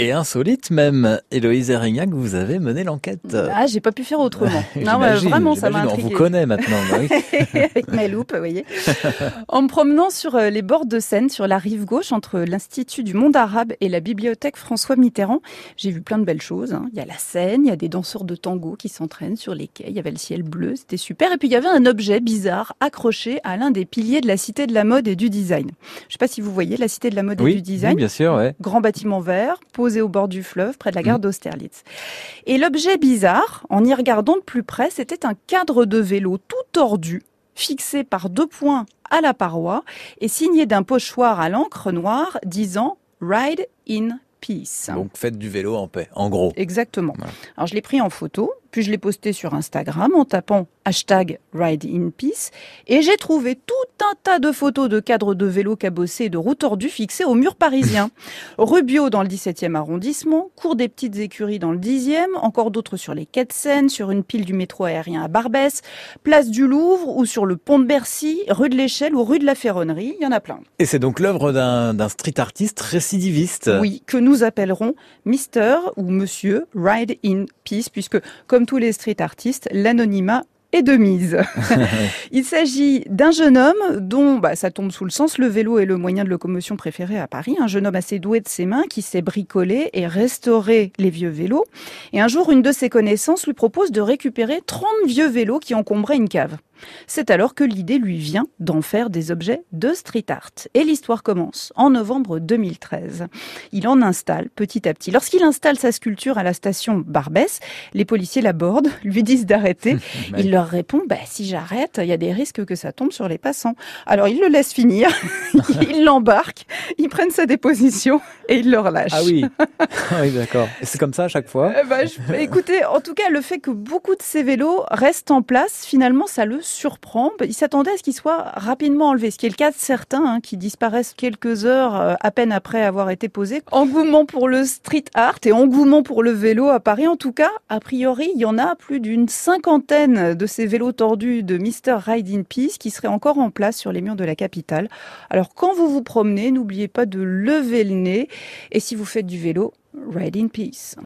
Et insolite même. Héloïse Erignac, vous avez mené l'enquête. Ah, j'ai pas pu faire autrement. non, vraiment, ça m'a intrigué. On vous connaît maintenant. Bah oui. Avec mes loupes, vous voyez. en me promenant sur euh, les bords de Seine, sur la rive gauche, entre l'Institut du monde arabe et la bibliothèque François Mitterrand, j'ai vu plein de belles choses. Hein. Il y a la Seine, il y a des danseurs de tango qui s'entraînent sur les quais, il y avait le ciel bleu, c'était super. Et puis il y avait un objet bizarre accroché à l'un des piliers de la Cité de la mode et du design. Je sais pas si vous voyez la Cité de la mode et du design. Oui, bien sûr, ouais. Grand bâtiment vert, posé au bord du fleuve, près de la gare mm. d'Austerlitz. Et l'objet bizarre, en y regardant de plus près, c'était un cadre de vélo tout tordu, fixé par deux points à la paroi et signé d'un pochoir à l'encre noire disant Ride in Peace. Donc faites du vélo en paix, en gros. Exactement. Alors je l'ai pris en photo, puis je l'ai posté sur Instagram en tapant hashtag Ride in Peace et j'ai trouvé tout un tas de photos de cadres de vélo cabossés et de roues tordues fixées au mur parisien. Rubio dans le 17e arrondissement, cours des petites écuries dans le 10e, encore d'autres sur les quais de Seine, sur une pile du métro aérien à Barbès, place du Louvre ou sur le pont de Bercy, rue de l'Échelle ou rue de la Ferronnerie, il y en a plein. Et c'est donc l'œuvre d'un street artiste récidiviste. Oui, que nous appellerons Mister ou Monsieur Ride in Peace, puisque comme tous les street artistes, l'anonymat et de mise. Il s'agit d'un jeune homme dont, bah, ça tombe sous le sens, le vélo est le moyen de locomotion préféré à Paris. Un jeune homme assez doué de ses mains qui sait bricoler et restaurer les vieux vélos. Et un jour, une de ses connaissances lui propose de récupérer 30 vieux vélos qui encombraient une cave. C'est alors que l'idée lui vient d'en faire des objets de street art. Et l'histoire commence en novembre 2013. Il en installe petit à petit. Lorsqu'il installe sa sculpture à la station Barbès, les policiers l'abordent, lui disent d'arrêter. Il leur répond, bah, si j'arrête, il y a des risques que ça tombe sur les passants. Alors il le laisse finir, il l'embarque, ils prennent sa déposition et il le relâche. Ah oui, ah oui d'accord. C'est comme ça à chaque fois eh ben, Écoutez, en tout cas, le fait que beaucoup de ces vélos restent en place, finalement, ça le surprend. Il s'attendait à ce qu'ils soient rapidement enlevés, ce qui est le cas de certains hein, qui disparaissent quelques heures euh, à peine après avoir été posés. Engouement pour le street art et engouement pour le vélo à Paris. En tout cas, a priori, il y en a plus d'une cinquantaine de ces vélos tordus de Mr. Ride in Peace qui seraient encore en place sur les murs de la capitale. Alors quand vous vous promenez, n'oubliez pas de lever le nez et si vous faites du vélo, Ride in Peace.